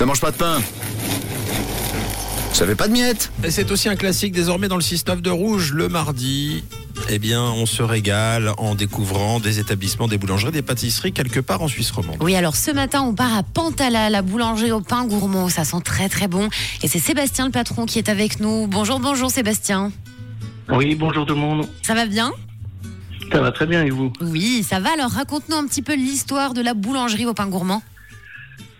Ça mange pas de pain. Ça fait pas de miettes. Et c'est aussi un classique désormais dans le 6-9 de Rouge le mardi. Eh bien, on se régale en découvrant des établissements, des boulangeries, des pâtisseries quelque part en Suisse romande. Oui, alors ce matin, on part à Pantala, la boulangerie au pain gourmand. Ça sent très très bon. Et c'est Sébastien le patron qui est avec nous. Bonjour, bonjour Sébastien. Oui, bonjour tout le monde. Ça va bien? Ça va très bien et vous? Oui, ça va. Alors raconte-nous un petit peu l'histoire de la boulangerie au pain gourmand.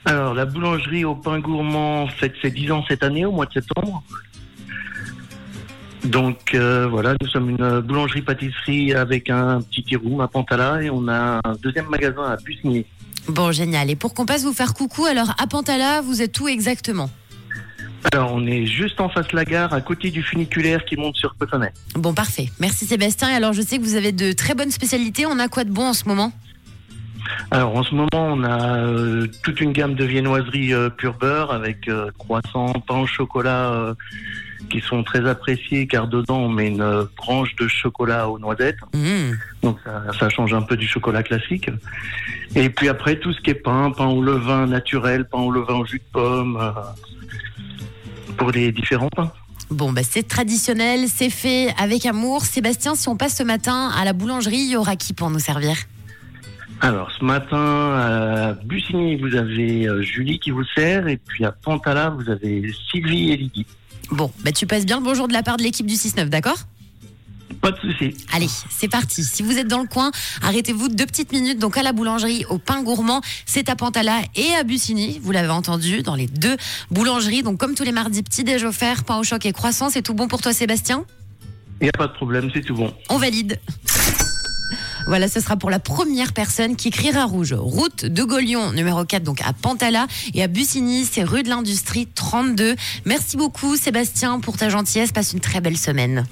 Alors, la boulangerie au pain gourmand fête ses 10 ans cette année, au mois de septembre. Donc euh, voilà, nous sommes une boulangerie-pâtisserie avec un petit room à Pantala et on a un deuxième magasin à Bussigny. Bon, génial. Et pour qu'on passe vous faire coucou, alors à Pantala, vous êtes où exactement? Alors, on est juste en face de la gare, à côté du funiculaire qui monte sur Cotonnet. Bon, parfait. Merci Sébastien. Alors, je sais que vous avez de très bonnes spécialités. On a quoi de bon en ce moment? Alors, en ce moment, on a euh, toute une gamme de viennoiseries euh, pur beurre avec euh, croissants, pain au chocolat euh, qui sont très appréciés car dedans, on met une branche de chocolat aux noisettes. Mmh. Donc ça, ça change un peu du chocolat classique. Et puis après, tout ce qui est pain, pain au levain naturel, pain au levain au jus de pomme, pour les différents pains. Bon, bah, c'est traditionnel, c'est fait avec amour. Sébastien, si on passe ce matin à la boulangerie, il y aura qui pour nous servir? Alors ce matin, à Bussigny, vous avez euh, Julie qui vous sert, et puis à Pantala, vous avez Sylvie et Lydie. Bon, bah, tu passes bien le bonjour de la part de l'équipe du 6-9, d'accord? Pas de souci. Allez, c'est parti. Si vous êtes dans le coin, arrêtez-vous deux petites minutes. Donc à la boulangerie, au pain gourmand, c'est à Pantala et à Bussigny. Vous l'avez entendu, dans les deux boulangeries. Donc comme tous les mardis, petit déj offert, pain au choc et croissant. C'est tout bon pour toi, Sébastien? Il n'y a pas de problème, c'est tout bon. On valide. Voilà, ce sera pour la première personne qui criera rouge. Route de Gaulion, numéro 4, donc à Pantala. Et à Bussigny, c'est rue de l'Industrie 32. Merci beaucoup, Sébastien, pour ta gentillesse. Passe une très belle semaine.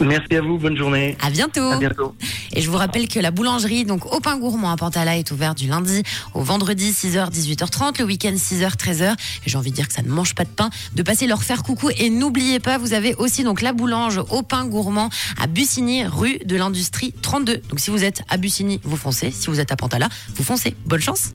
Merci à vous, bonne journée. À bientôt. À bientôt. Et je vous rappelle que la boulangerie, donc au pain gourmand à Pantala, est ouverte du lundi au vendredi 6h, 18h30, le week-end 6h, 13h. Et j'ai envie de dire que ça ne mange pas de pain, de passer leur faire coucou. Et n'oubliez pas, vous avez aussi donc la boulange au pain gourmand à Bussigny, rue de l'Industrie 32. Donc si vous êtes à Bussigny, vous foncez. Si vous êtes à Pantala, vous foncez. Bonne chance.